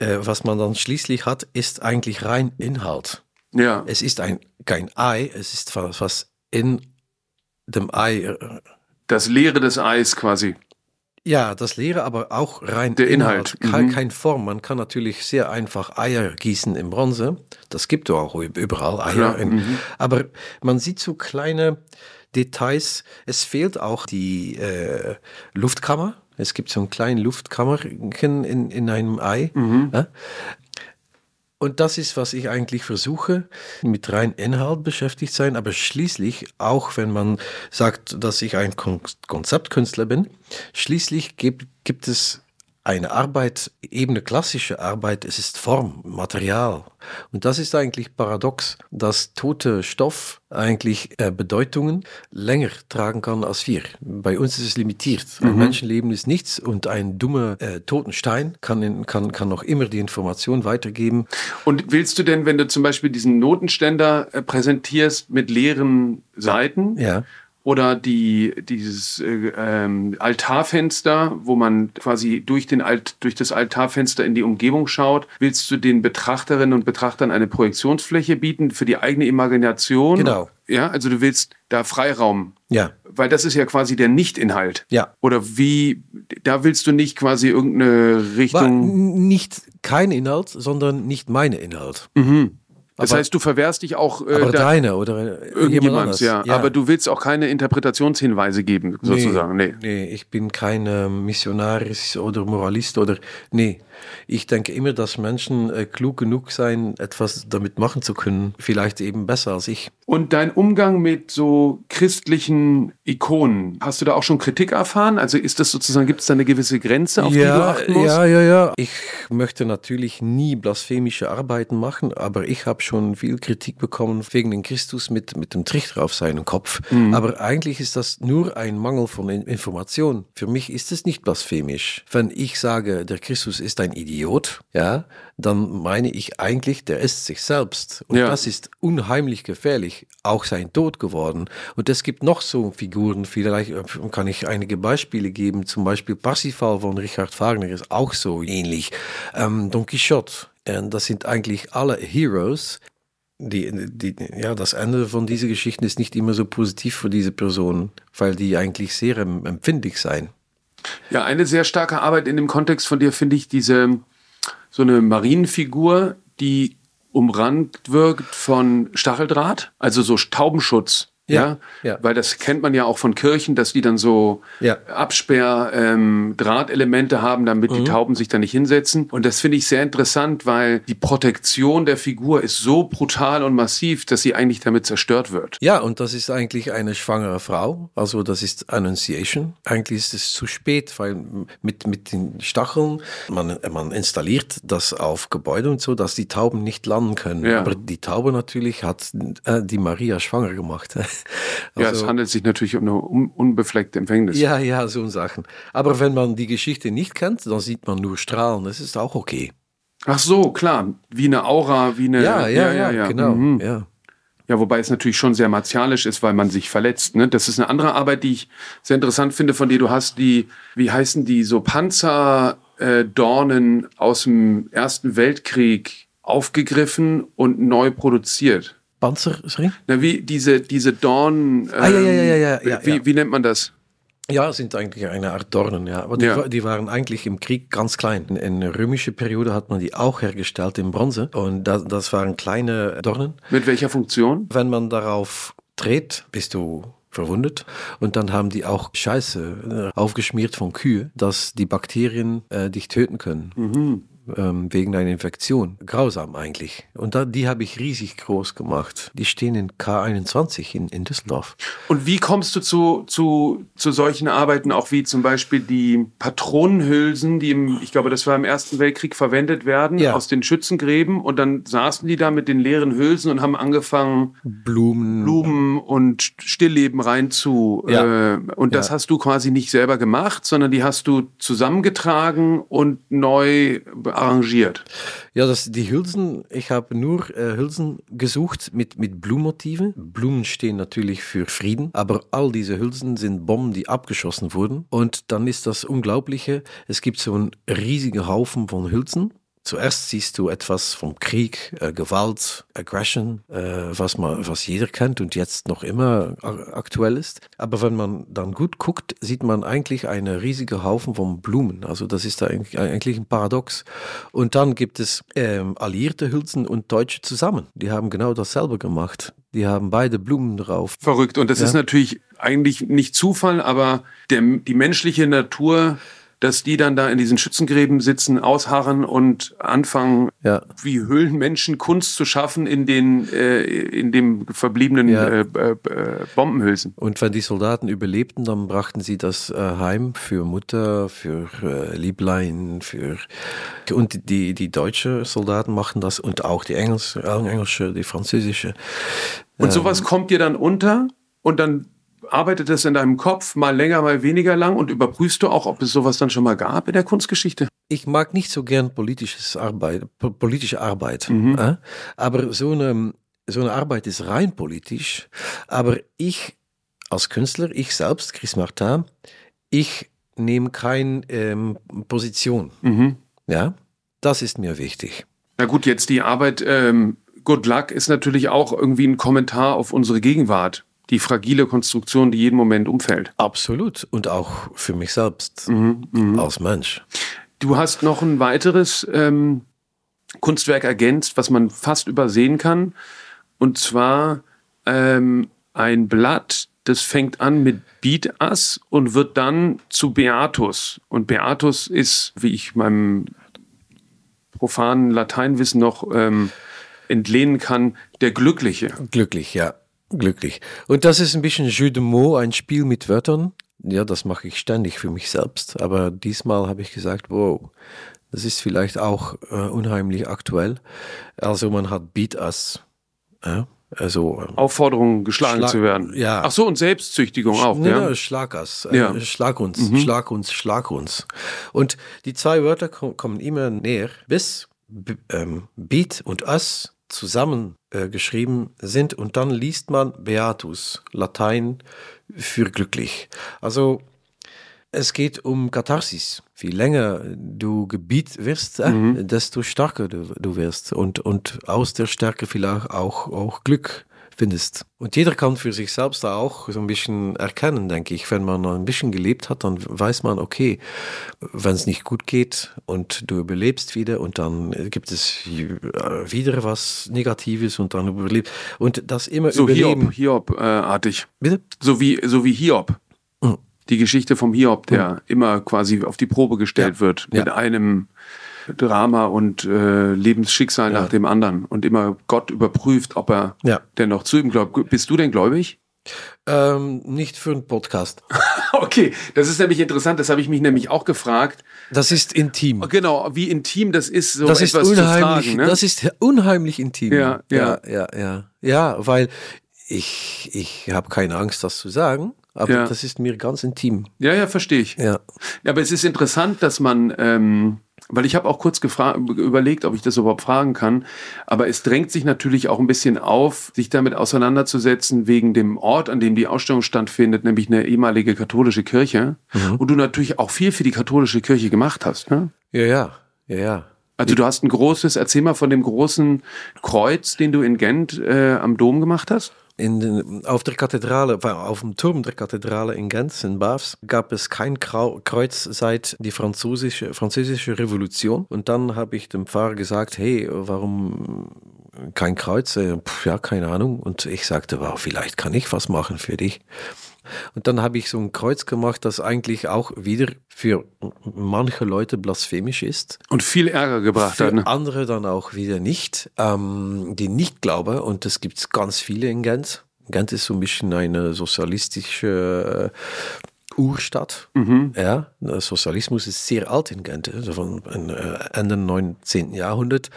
äh, was man dann schließlich hat, ist eigentlich rein Inhalt. Ja. Es ist ein, kein Ei, es ist was, was in dem Ei. Äh, das Leere des Eis quasi. Ja, das Leere, aber auch rein der Inhalt. Inhalt. Kein, mhm. kein Form. Man kann natürlich sehr einfach Eier gießen in Bronze. Das gibt es auch überall Eier. In, mhm. Aber man sieht so kleine Details. Es fehlt auch die äh, Luftkammer. Es gibt so einen kleinen Luftkammer in, in einem Ei. Mhm. Ja? Und das ist, was ich eigentlich versuche, mit rein Inhalt beschäftigt sein, aber schließlich, auch wenn man sagt, dass ich ein Konzeptkünstler bin, schließlich gibt, gibt es eine Arbeit, eben eine klassische Arbeit, es ist Form, Material. Und das ist eigentlich paradox, dass tote Stoff eigentlich äh, Bedeutungen länger tragen kann als wir. Bei uns ist es limitiert. Ein mhm. Menschenleben ist nichts und ein dummer äh, toten Stein kann, in, kann, kann noch immer die Information weitergeben. Und willst du denn, wenn du zum Beispiel diesen Notenständer äh, präsentierst mit leeren Seiten, ja oder die, dieses äh, ähm, Altarfenster, wo man quasi durch, den Alt, durch das Altarfenster in die Umgebung schaut. Willst du den Betrachterinnen und Betrachtern eine Projektionsfläche bieten für die eigene Imagination? Genau. Ja, also du willst da Freiraum. Ja. Weil das ist ja quasi der Nichtinhalt. Ja. Oder wie, da willst du nicht quasi irgendeine Richtung. War nicht kein Inhalt, sondern nicht meine Inhalt. Mhm. Das heißt, du verwehrst dich auch. Äh, aber deine oder irgendjemand ja. ja. Aber du willst auch keine Interpretationshinweise geben, sozusagen. Nee, nee. nee ich bin kein Missionaris oder Moralist oder. Nee. Ich denke immer, dass Menschen äh, klug genug sein, etwas damit machen zu können. Vielleicht eben besser als ich. Und dein Umgang mit so christlichen Ikonen, hast du da auch schon Kritik erfahren? Also ist das sozusagen, gibt es da eine gewisse Grenze, auf ja, die du achten musst? Ja, ja, ja. Ich möchte natürlich nie blasphemische Arbeiten machen, aber ich habe schon viel Kritik bekommen wegen den Christus mit, mit dem Trichter auf seinem Kopf. Mhm. Aber eigentlich ist das nur ein Mangel von Information. Für mich ist es nicht blasphemisch. Wenn ich sage, der Christus ist ein Idiot, ja, dann meine ich eigentlich, der ist sich selbst. Und ja. das ist unheimlich gefährlich. Auch sein Tod geworden. Und es gibt noch so Figuren, vielleicht äh, kann ich einige Beispiele geben. Zum Beispiel Parsifal von Richard Wagner ist auch so ähnlich. Ähm, Don Quixote. Und das sind eigentlich alle Heroes, die, die, ja, das Ende von dieser Geschichte ist nicht immer so positiv für diese Personen, weil die eigentlich sehr empfindlich sein. Ja, eine sehr starke Arbeit in dem Kontext von dir finde ich diese, so eine Marienfigur, die umrankt wirkt von Stacheldraht, also so Taubenschutz. Ja, ja, Weil das kennt man ja auch von Kirchen, dass die dann so ja. Absperr-Drahtelemente ähm, haben, damit mhm. die Tauben sich da nicht hinsetzen. Und das finde ich sehr interessant, weil die Protektion der Figur ist so brutal und massiv, dass sie eigentlich damit zerstört wird. Ja, und das ist eigentlich eine schwangere Frau. Also das ist Annunciation. Eigentlich ist es zu spät, weil mit, mit den Stacheln, man, man installiert das auf Gebäude und so, dass die Tauben nicht landen können. Ja. Aber die Taube natürlich hat äh, die Maria schwanger gemacht. Also, ja, es handelt sich natürlich um eine unbefleckte Empfängnis. Ja, ja, so Sachen. Aber wenn man die Geschichte nicht kennt, dann sieht man nur Strahlen. Das ist auch okay. Ach so, klar. Wie eine Aura, wie eine. Ja, ja, ja, ja, ja. genau. Mhm. Ja. Ja, wobei es natürlich schon sehr martialisch ist, weil man sich verletzt. Ne? Das ist eine andere Arbeit, die ich sehr interessant finde, von der du hast, die, wie heißen die, so Panzerdornen aus dem Ersten Weltkrieg aufgegriffen und neu produziert. Panzerring? Na, wie diese, diese Dornen. Ähm, ah, ja, ja, ja, ja, ja, wie, wie nennt man das? Ja, sind eigentlich eine Art Dornen, ja. Aber die, ja. die, waren eigentlich im Krieg ganz klein. In der römischen Periode hat man die auch hergestellt in Bronze. Und das, das waren kleine Dornen. Mit welcher Funktion? Wenn man darauf dreht, bist du verwundet. Und dann haben die auch Scheiße äh, aufgeschmiert von Kühe, dass die Bakterien äh, dich töten können. Mhm ähm, wegen einer Infektion. Grausam eigentlich. Und da, die habe ich riesig groß gemacht. Die stehen in K21 in, in Düsseldorf. Und wie kommst du zu, zu, zu solchen Arbeiten, auch wie zum Beispiel die Patronenhülsen, die im, ich glaube, das war im Ersten Weltkrieg verwendet werden, ja. aus den Schützengräben. Und dann saßen die da mit den leeren Hülsen und haben angefangen, Blumen, Blumen und Stillleben rein zu. Ja. Äh, und das ja. hast du quasi nicht selber gemacht, sondern die hast du zusammengetragen und neu arrangiert? Ja, das, die Hülsen, ich habe nur äh, Hülsen gesucht mit, mit Blumenmotiven. Blumen stehen natürlich für Frieden, aber all diese Hülsen sind Bomben, die abgeschossen wurden. Und dann ist das Unglaubliche, es gibt so einen riesigen Haufen von Hülsen Zuerst siehst du etwas vom Krieg, äh, Gewalt, Aggression, äh, was, man, was jeder kennt und jetzt noch immer aktuell ist. Aber wenn man dann gut guckt, sieht man eigentlich einen riesigen Haufen von Blumen. Also das ist eigentlich ein Paradox. Und dann gibt es ähm, alliierte Hülsen und Deutsche zusammen. Die haben genau dasselbe gemacht. Die haben beide Blumen drauf. Verrückt. Und das ja. ist natürlich eigentlich nicht Zufall, aber der, die menschliche Natur dass die dann da in diesen Schützengräben sitzen, ausharren und anfangen, ja. wie Höhlenmenschen Kunst zu schaffen in den äh, in dem verbliebenen ja. äh, äh, Bombenhülsen. Und wenn die Soldaten überlebten, dann brachten sie das äh, heim für Mutter, für äh, Lieblein, für und die die deutsche Soldaten machen das und auch die Engels, englische, die französische. Und sowas ähm, kommt dir dann unter und dann arbeitet das in deinem Kopf mal länger, mal weniger lang und überprüfst du auch, ob es sowas dann schon mal gab in der Kunstgeschichte? Ich mag nicht so gern politisches Arbeit, politische Arbeit, mhm. äh? aber so eine, so eine Arbeit ist rein politisch. Aber ich als Künstler, ich selbst, Chris Martin, ich nehme keine ähm, Position. Mhm. Ja, das ist mir wichtig. Na gut, jetzt die Arbeit ähm, Good Luck ist natürlich auch irgendwie ein Kommentar auf unsere Gegenwart die fragile Konstruktion, die jeden Moment umfällt. Absolut. Und auch für mich selbst mhm, mh. als Mensch. Du hast noch ein weiteres ähm, Kunstwerk ergänzt, was man fast übersehen kann. Und zwar ähm, ein Blatt, das fängt an mit Beat-Ass und wird dann zu Beatus. Und Beatus ist, wie ich meinem profanen Lateinwissen noch ähm, entlehnen kann, der Glückliche. Glücklich, ja glücklich. Und das ist ein bisschen Jeu de mots, ein Spiel mit Wörtern. Ja, das mache ich ständig für mich selbst. Aber diesmal habe ich gesagt, wow, das ist vielleicht auch äh, unheimlich aktuell. Also man hat Beat Us. Ja? Also, ähm, Aufforderung, geschlagen Schlag, zu werden. Ja. Ach so, und Selbstzüchtigung auch. Nee, ja? Schlag us. Äh, ja. Schlag uns, mhm. schlag uns, schlag uns. Und die zwei Wörter kommen immer näher, bis ähm, Beat und Us zusammen äh, geschrieben sind und dann liest man Beatus, Latein für glücklich. Also es geht um Katharsis. Je länger du Gebiet wirst, äh, mhm. desto stärker du, du wirst und, und aus der Stärke vielleicht auch, auch Glück findest. Und jeder kann für sich selbst da auch so ein bisschen erkennen, denke ich. Wenn man ein bisschen gelebt hat, dann weiß man, okay, wenn es nicht gut geht und du überlebst wieder und dann gibt es wieder was Negatives und dann überlebt. Und das immer so überleben. Hiob, Hiob-artig. Bitte? So wie, so wie Hiob. Mhm. Die Geschichte vom Hiob, der immer quasi auf die Probe gestellt Ja. wird mit Ja. einem Drama und äh, Lebensschicksal Ja. nach dem anderen und immer Gott überprüft, ob er Ja. denn noch zu ihm glaubt. Bist du denn gläubig? Ähm, nicht für einen Podcast. Okay, das ist nämlich interessant, das habe ich mich nämlich auch gefragt. Das ist intim. Genau, wie intim das ist, so das ist etwas unheimlich, zu fragen. Ne? das ist unheimlich intim. Ja, ja. ja, ja, ja. Ja, weil ich, ich habe keine Angst, das zu sagen, aber Ja. das ist mir ganz intim. ja, ja, verstehe ich. Ja. Ja, aber es ist interessant, dass man, ähm, weil ich habe auch kurz überlegt, ob ich das überhaupt fragen kann, aber es drängt sich natürlich auch ein bisschen auf, sich damit auseinanderzusetzen wegen dem Ort, an dem die Ausstellung stattfindet, nämlich eine ehemalige katholische Kirche, wo du natürlich auch viel für die katholische Kirche gemacht hast. Ne? Ja, ja, ja, ja. Also du hast ein großes, erzähl mal von dem großen Kreuz, den du in Gent äh, am Dom gemacht hast. In den, auf der Kathedrale, auf dem Turm der Kathedrale in Genf, in Bavs, gab es kein Kreuz seit die französische, französische Revolution. Und dann habe ich dem Pfarrer gesagt, hey, warum kein Kreuz? Äh, pf, ja, keine Ahnung. Und ich sagte, wow, vielleicht kann ich was machen für dich. Und dann habe ich so ein Kreuz gemacht, das eigentlich auch wieder für manche Leute blasphemisch ist. Und viel Ärger gebracht Für hat. Ne? andere dann auch wieder nicht, ähm, die nicht glauben. Und das gibt es ganz viele in Gent. Gent ist so ein bisschen eine sozialistische Urstadt. Ja, der Sozialismus ist sehr alt in Gent. Also von äh, Ende 19. Jahrhundert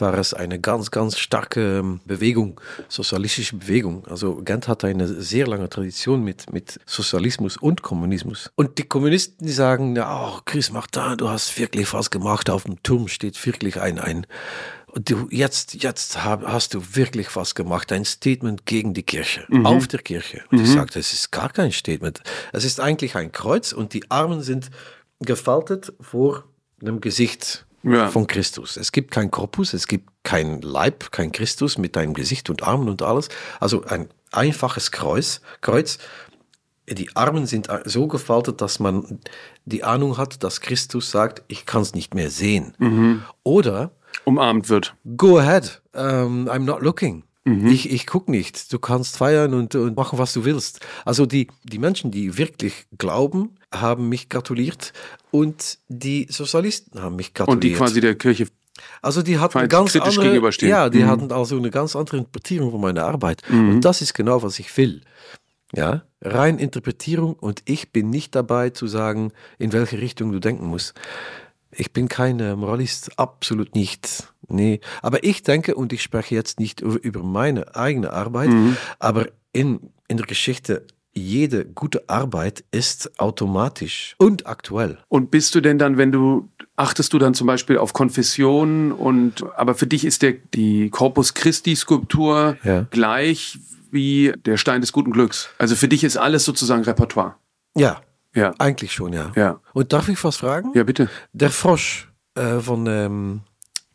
war es eine ganz, ganz starke ähm, Bewegung, sozialistische Bewegung. Also Gent hat eine sehr lange Tradition mit, mit Sozialismus und Kommunismus. Und die Kommunisten, die sagen, ja, oh, Chris Martin, du hast wirklich was gemacht. Auf dem Turm steht wirklich ein, ein du, jetzt, jetzt hab, hast du wirklich was gemacht, ein Statement gegen die Kirche, auf der Kirche. Und ich sagte, es ist gar kein Statement. Es ist eigentlich ein Kreuz und die Armen sind gefaltet vor dem Gesicht Ja. von Christus. Es gibt kein Korpus, es gibt kein Leib, kein Christus mit deinem Gesicht und Armen und alles. Also ein einfaches Kreuz. Kreuz. Die Armen sind so gefaltet, dass man die Ahnung hat, dass Christus sagt, ich kann es nicht mehr sehen. Oder Umarmt wird. Go ahead. Um, I'm not looking. Ich, ich gucke nicht. Du kannst feiern und, und machen, was du willst. Also die, die Menschen, die wirklich glauben, haben mich gratuliert und die Sozialisten haben mich gratuliert. Und die quasi der Kirche. also die hatten Feind- ganz andere, ja, die Mhm. hatten also eine ganz andere Interpretierung von meiner Arbeit. Und das ist genau, was ich will. Ja, rein Interpretierung und ich bin nicht dabei zu sagen, in welche Richtung du denken musst. Ich bin kein äh, Moralist, absolut nicht. Nee, aber ich denke, und ich spreche jetzt nicht über, meine eigene Arbeit, aber in, in der Geschichte, jede gute Arbeit ist automatisch und aktuell. Und bist du denn dann, wenn du, achtest du dann zum Beispiel auf Konfessionen und, aber für dich ist der, die Corpus Christi Skulptur Ja. gleich wie der Stein des guten Glücks. Also für dich ist alles sozusagen Repertoire. Ja, Ja. eigentlich schon, ja. Ja. Und darf ich was fragen? Ja, bitte. Der Frosch äh, von ähm,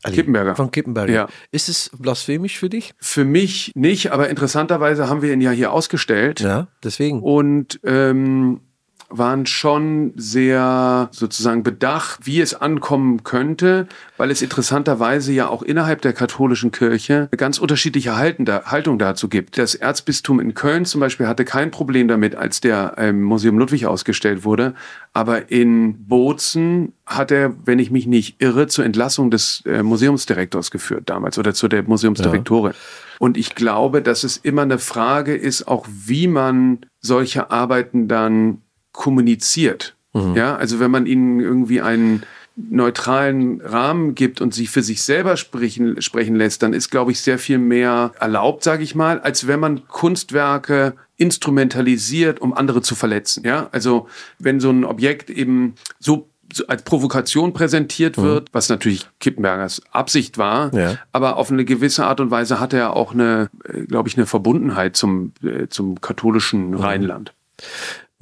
Ali, Kippenberger. Von Kippenberger. Ja. Ist es blasphemisch für dich? Für mich nicht, aber interessanterweise haben wir ihn ja hier ausgestellt. Ja, deswegen. und ähm, waren schon sehr sozusagen bedacht, wie es ankommen könnte, weil es interessanterweise ja auch innerhalb der katholischen Kirche eine ganz unterschiedliche Haltung dazu gibt. Das Erzbistum in Köln zum Beispiel hatte kein Problem damit, als der im Museum Ludwig ausgestellt wurde, aber in Bozen hat er, wenn ich mich nicht irre, zur Entlassung des äh, Museumsdirektors geführt damals oder zu der Museumsdirektorin. Und ich glaube, dass es immer eine Frage ist, auch wie man solche Arbeiten dann kommuniziert. Ja, also wenn man ihnen irgendwie einen neutralen Rahmen gibt und sie für sich selber sprechen, sprechen lässt, dann ist, glaube ich, sehr viel mehr erlaubt, sage ich mal, als wenn man Kunstwerke instrumentalisiert, um andere zu verletzen. Ja, also wenn so ein Objekt eben so als Provokation präsentiert wird, was natürlich Kippenbergers Absicht war, Ja. aber auf eine gewisse Art und Weise hat er auch eine, äh, glaube ich, eine Verbundenheit zum, äh, zum katholischen Rheinland.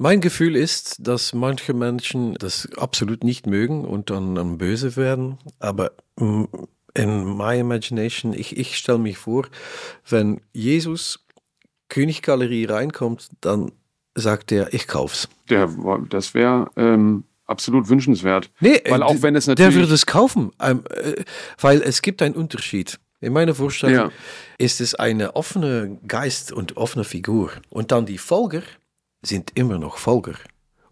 Mein Gefühl ist, dass manche Menschen das absolut nicht mögen und dann, dann böse werden. Aber mm, in my imagination, ich, ich stelle mich vor, wenn Jesus Königgalerie reinkommt, dann sagt er, ich kauf's. Der, das wäre ähm, absolut wünschenswert. Nee, weil auch wenn es der natürlich. würde es kaufen, ähm, äh, weil es gibt einen Unterschied. In meiner Vorstellung Ja. ist es eine offene Geist und offene Figur. Und dann die Folger sind immer noch Folger.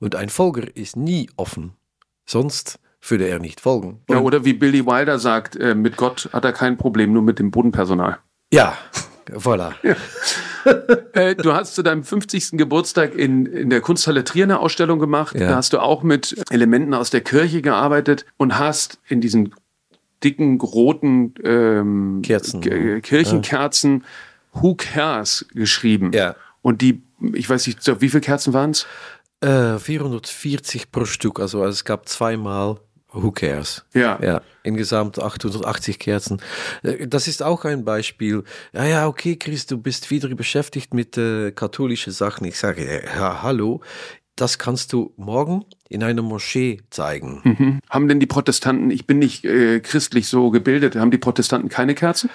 Und ein Folger ist nie offen. Sonst würde er nicht folgen. Ja, Und- oder wie Billy Wilder sagt, äh, mit Gott hat er kein Problem, nur mit dem Bodenpersonal. ja voilà. Äh, du hast zu deinem 50. Geburtstag in, in der Kunsthalle Trier eine Ausstellung gemacht. Ja. Da hast du auch mit Elementen aus der Kirche gearbeitet und hast in diesen dicken, roten ähm, Kerzen. K- Kirchenkerzen Who Cares geschrieben. Ja. Und die, ich weiß nicht, wie viele Kerzen waren es? Äh, 440 pro Stück, also es gab zweimal Who Cares. Ja. Ja, insgesamt 880 Kerzen. Äh, Das ist auch ein Beispiel. Ja, ja, okay, Chris, du bist wieder beschäftigt mit äh, katholischen Sachen. Ich sage, äh, ja, hallo, das kannst du morgen in einer Moschee zeigen. Mhm. Haben denn die Protestanten, ich bin nicht äh, christlich so gebildet, haben die Protestanten keine Kerzen?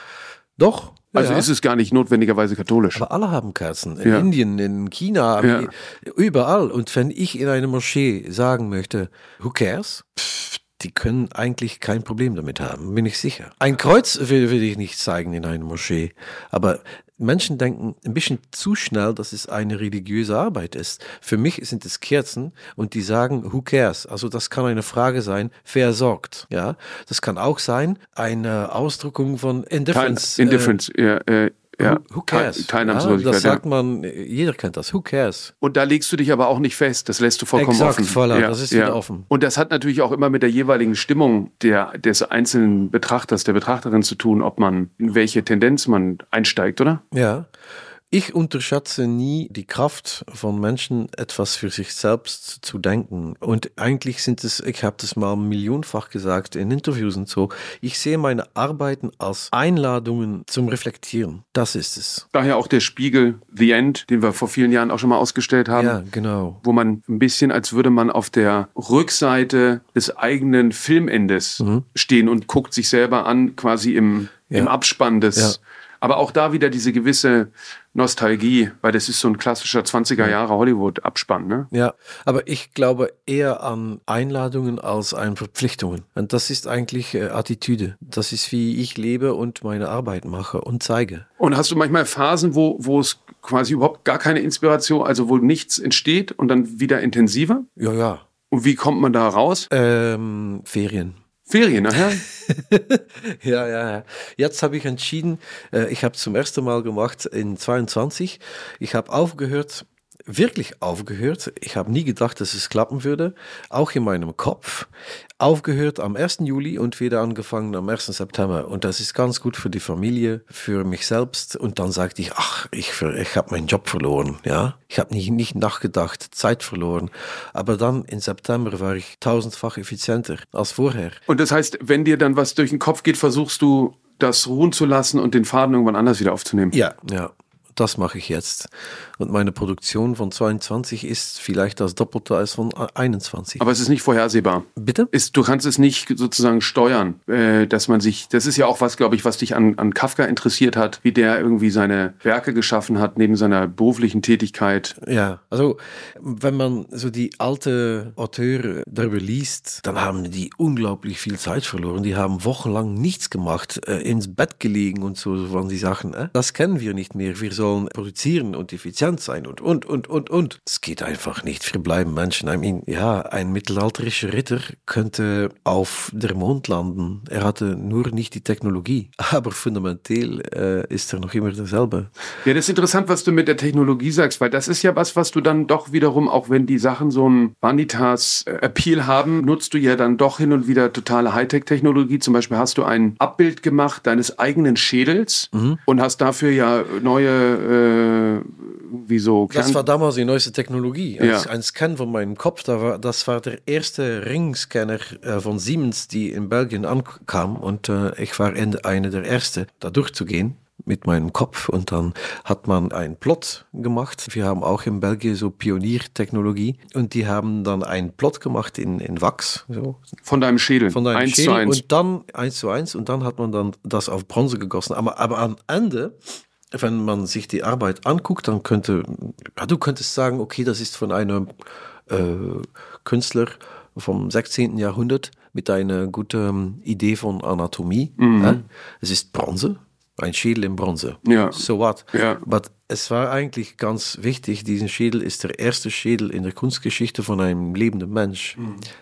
Doch. Also ja. ist es gar nicht notwendigerweise katholisch. Aber alle haben Kerzen. In Ja. Indien, in China, Ja. überall. Und wenn ich in einer Moschee sagen möchte, who cares? Pff, die können eigentlich kein Problem damit haben, bin ich sicher. Ein Kreuz will, will ich nicht zeigen in einer Moschee. Aber Menschen denken ein bisschen zu schnell, dass es eine religiöse Arbeit ist. Für mich sind es Kerzen und die sagen, who cares? Also das kann eine Frage sein, wer sorgt? Ja, das kann auch sein eine Ausdrückung von Kein, Indifference. äh, Indifference, ja, äh, ja. Who, cares? Teilnahmslosigkeit, ja, das ja. sagt man, jeder kennt das. Who cares? Und da legst du dich aber auch nicht fest, das lässt du vollkommen Exakt, offen. voila, das ist wieder offen. Und das hat natürlich auch immer mit der jeweiligen Stimmung der, des einzelnen Betrachters, der Betrachterin zu tun, ob man, in welche Tendenz man einsteigt, oder? Ja. Ich unterschätze nie die Kraft von Menschen, etwas für sich selbst zu denken. Und eigentlich sind es, ich habe das mal millionenfach gesagt in Interviews und so, ich sehe meine Arbeiten als Einladungen zum Reflektieren. Das ist es. Daher auch der Spiegel The End, den wir vor vielen Jahren auch schon mal ausgestellt haben. Ja, genau. Wo man ein bisschen, als würde man auf der Rückseite des eigenen Filmendes Mhm. stehen und guckt sich selber an, quasi im, Ja. im Abspann des. Ja. Aber auch da wieder diese gewisse Nostalgie, weil das ist so ein klassischer 20er Jahre Hollywood-Abspann, ne? Ja, aber ich glaube eher an Einladungen als an Verpflichtungen. Und das ist eigentlich äh, Attitüde. Das ist, wie ich lebe und meine Arbeit mache und zeige. Und hast du manchmal Phasen, wo, wo es quasi überhaupt gar keine Inspiration, also wo nichts entsteht und dann wieder intensiver? Ja, ja. Und wie kommt man da raus? Ähm, Ferien. Ferien, nachher? Ja, ja, ja. Jetzt habe ich entschieden, äh, ich habe zum ersten Mal gemacht in 22. Ich habe aufgehört, wirklich aufgehört. Ich habe nie gedacht, dass es klappen würde. Auch in meinem Kopf. Aufgehört am 1. Juli und wieder angefangen am 1. September. Und das ist ganz gut für die Familie, für mich selbst. Und dann sagte ich, ach, ich, ich habe meinen Job verloren. Ja, ich habe nicht, nicht nachgedacht, Zeit verloren. Aber dann im September war ich tausendfach effizienter als vorher. Und das heißt, wenn dir dann was durch den Kopf geht, versuchst du das ruhen zu lassen und den Faden irgendwann anders wieder aufzunehmen. Ja, ja, das mache ich jetzt. Und meine Produktion von 22 ist vielleicht das Doppelte als von 21. Aber es ist nicht vorhersehbar. Bitte? Ist, du kannst es nicht sozusagen steuern, äh, dass man sich, das ist ja auch was, glaube ich, was dich an, an Kafka interessiert hat, wie der irgendwie seine Werke geschaffen hat, neben seiner beruflichen Tätigkeit. Ja, also wenn man so die alte Auteure darüber liest, dann haben die unglaublich viel Zeit verloren. Die haben wochenlang nichts gemacht, äh, ins Bett gelegen und so von die Sachen. Äh? Das kennen wir nicht mehr. Wir sollen produzieren und effizient sein und, und, und, und, und. Es geht einfach nicht. Wir bleiben Menschen. I mean, ja, ein mittelalterischer Ritter könnte auf der Mond landen. Er hatte nur nicht die Technologie. Aber fundamental äh, ist er noch immer derselbe. Ja, das ist interessant, was du mit der Technologie sagst, weil das ist ja was, was du dann doch wiederum, auch wenn die Sachen so einen Vanitas-Appeal haben, nutzt du ja dann doch hin und wieder totale Hightech-Technologie. Zum Beispiel hast du ein Abbild gemacht deines eigenen Schädels und hast dafür ja neue, äh, wie so Das war damals die neueste Technologie. Ein, Ja. ein Scan von meinem Kopf, da war, das war der erste Ringscanner äh, von Siemens, die in Belgien ankam. Und äh, ich war in- einer der Ersten, da durchzugehen mit meinem Kopf. Und dann hat man einen Plot gemacht. Wir haben auch in Belgien so Pioniertechnologie. Und die haben dann einen Plot gemacht in, in Wachs. So, von deinem Schädel. von deinem eins Schädel zu eins. und dann eins zu eins und dann hat man dann das auf Bronze gegossen. Aber, aber am Ende wenn man sich die Arbeit anguckt, dann könnte, ja, du könntest sagen, okay, das ist von einem äh, Künstler vom 16. Jahrhundert mit einer guten Idee von Anatomie. Mhm. Ja? Es ist Bronze, ein Schädel in Bronze. Ja. So what? Ja. Aber es war eigentlich ganz wichtig, diesen Schädel ist der erste Schädel in der Kunstgeschichte von einem lebenden Mensch.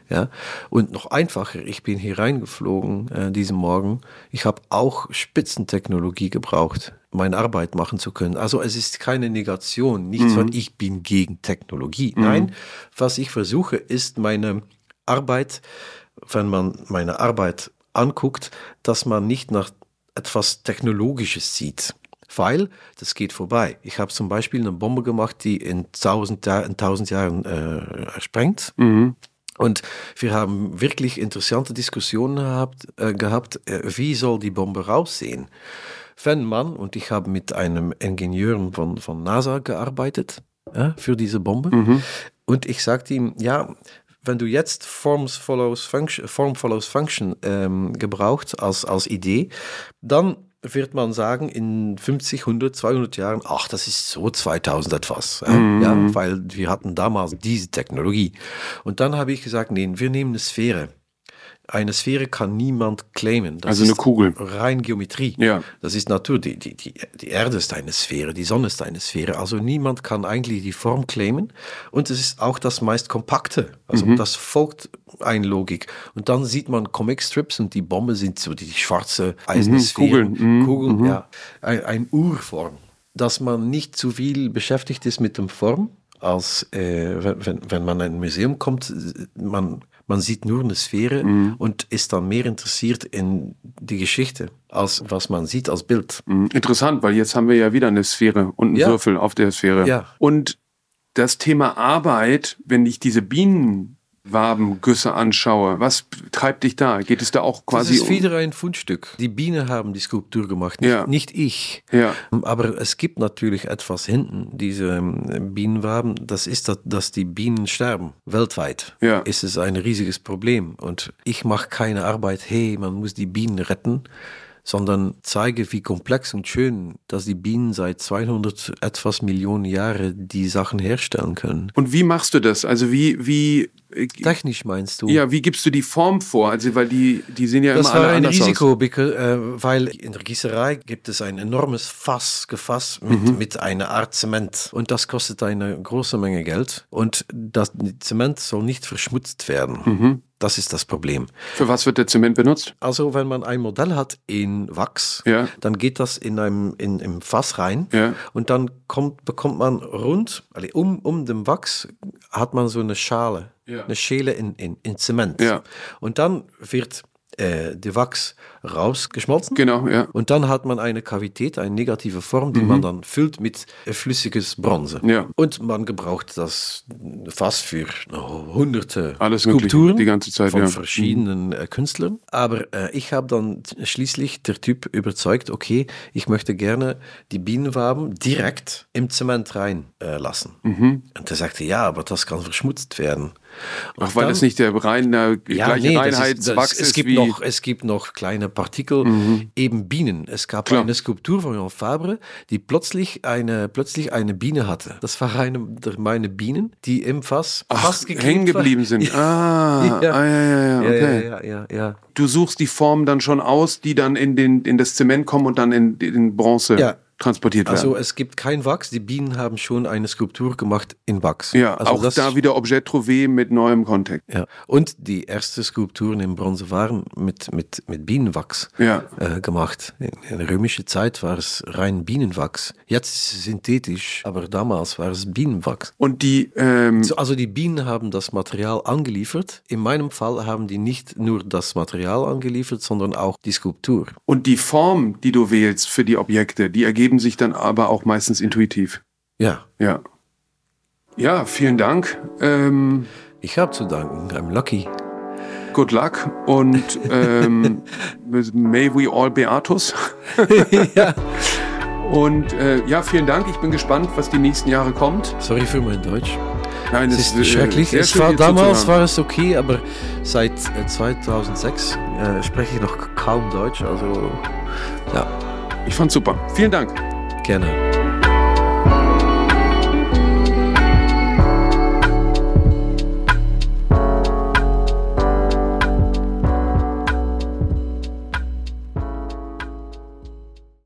Ja? Und noch einfacher, ich bin hier reingeflogen äh, diesen Morgen. Ich habe auch Spitzentechnologie gebraucht, meine Arbeit machen zu können. Also es ist keine Negation, nichts von ich bin gegen Technologie. Nein, was ich versuche, ist meine Arbeit, wenn man meine Arbeit anguckt, dass man nicht nach etwas Technologisches sieht. Weil das geht vorbei. Ich habe zum Beispiel eine Bombe gemacht, die in tausend, Jahr, in tausend Jahren äh, sprengt. Und wir haben wirklich interessante Diskussionen gehabt, äh, gehabt äh, wie soll die Bombe raussehen. Man, und ich habe mit einem Ingenieur von, von NASA gearbeitet äh, für diese Bombe, und ich sagte ihm, ja, wenn du jetzt Forms follows function, Form follows Function ähm, gebraucht als, als Idee, dann wird man sagen, in 50, 100, 200 Jahren, ach, das ist so 2000 etwas. Ja, ja, weil wir hatten damals diese Technologie. Und dann habe ich gesagt, nee, wir nehmen eine Sphäre. Eine Sphäre kann niemand claimen. Das Also eine Kugel. Rein Geometrie. Ja. Das ist Natur. Die, die, die, die Erde ist eine Sphäre, die Sonne ist eine Sphäre. Also niemand kann eigentlich die Form claimen. Und es ist auch das meist kompakte. Also Mhm. das folgt eine Logik. Und dann sieht man Comicstrips und die Bombe sind so die schwarze eiserne Sphären. Kugeln. Mhm. Kugeln, ja. Ein, ein Urform. Dass man nicht zu viel beschäftigt ist mit dem Form, als äh, wenn, wenn, wenn man in ein Museum kommt, man, man sieht nur eine Sphäre und ist dann mehr interessiert in die Geschichte, als was man sieht als Bild. Mhm. Interessant, weil jetzt haben wir ja wieder eine Sphäre und einen Ja. Würfel auf der Sphäre. Ja. Und das Thema Arbeit, wenn ich diese Bienenwabengüsse anschaue, was treibt dich da? Geht es da auch quasi das ist wieder ein Fundstück. Die Bienen haben die Skulptur gemacht, nicht, Ja. nicht ich. Ja. Aber es gibt natürlich etwas hinten, diese ähm, Bienenwaben, das ist, dass, dass die Bienen sterben. Weltweit Ja. ist es ein riesiges Problem. Und ich mache keine Arbeit, hey, man muss die Bienen retten, sondern zeige, wie komplex und schön, dass die Bienen seit 200 etwas Millionen Jahren die Sachen herstellen können. Und wie machst du das? Also wie, wie, äh, Technisch meinst du? ja, wie gibst du die Form vor? Also, weil die, die sehen ja Das immer war alle ein anders Risiko, aus. because, äh, weil in der Gießerei gibt es ein enormes Fass gefasst mit, Mhm. mit einer Art Zement. Und das kostet eine große Menge Geld. Und das Zement soll nicht verschmutzt werden. Mhm. Das ist das Problem. Für was wird der Zement benutzt? Also wenn man ein Modell hat in Wachs, Ja. dann geht das in einem in, im Fass rein Ja. und dann kommt, bekommt man rund, also um, um den Wachs hat man so eine Schale, Ja. eine Schäle in, in, in Zement. Und dann wird äh, der Wachs rausgeschmolzen. Genau, ja. Und dann hat man eine Kavität, eine negative Form, die man dann füllt mit flüssiges Bronze. Mhm. Ja. Und man gebraucht das fast für hunderte Alles Skulpturen die ganze Zeit, von ja. verschiedenen äh, Künstlern. Aber äh, ich habe dann schließlich der Typ überzeugt, okay, ich möchte gerne die Bienenwaben direkt im Zement rein äh. Mhm. Und er sagte, ja, aber das kann verschmutzt werden. Und Ach, weil dann- das nicht der reine, gleiche das ist- Reinheitswachs das, ist, es gibt wie... Mhm. noch Es gibt noch kleine Partikel, eben Bienen. Es gab Klar. eine Skulptur von Jan Fabre, die plötzlich eine, plötzlich eine Biene hatte. Das war eine meine Bienen, die im Fass Ach, hängen geblieben sind. Ah, Ja. ah, ja, ja, ja, okay. Ja, ja, ja, ja. Du suchst die Formen dann schon aus, die dann in, den, in das Zement kommen und dann in, in Bronze Ja. Transportiert werden. Also es gibt kein Wachs. Die Bienen haben schon eine Skulptur gemacht in Wachs. ja, also auch da wieder Objet Trouvé mit neuem Kontext. Ja. Und die ersten Skulpturen in Bronze waren mit, mit, mit Bienenwachs Ja. äh, gemacht. In, in der römischen Zeit war es rein Bienenwachs. Jetzt ist es synthetisch, aber damals war es Bienenwachs. Und die, ähm, So, Also die Bienen haben das Material angeliefert. In meinem Fall haben die nicht nur das Material angeliefert, sondern auch die Skulptur. und die Form, die du wählst für die Objekte, die ergeben sich dann aber auch meistens intuitiv. Ja, Ja. Ja, vielen Dank. Ähm, ich habe zu danken. I'm lucky. good luck und ähm, may we all beatus. ja. Und äh, ja, vielen Dank. Ich bin gespannt, was die nächsten Jahre kommt. Sorry für mein Deutsch. Nein, Es ist schrecklich. sehr Es schön, war, damals war es okay, aber seit äh, 2006 äh, spreche ich noch kaum Deutsch. Also ja, Ich fand's super. Vielen Dank. Gerne.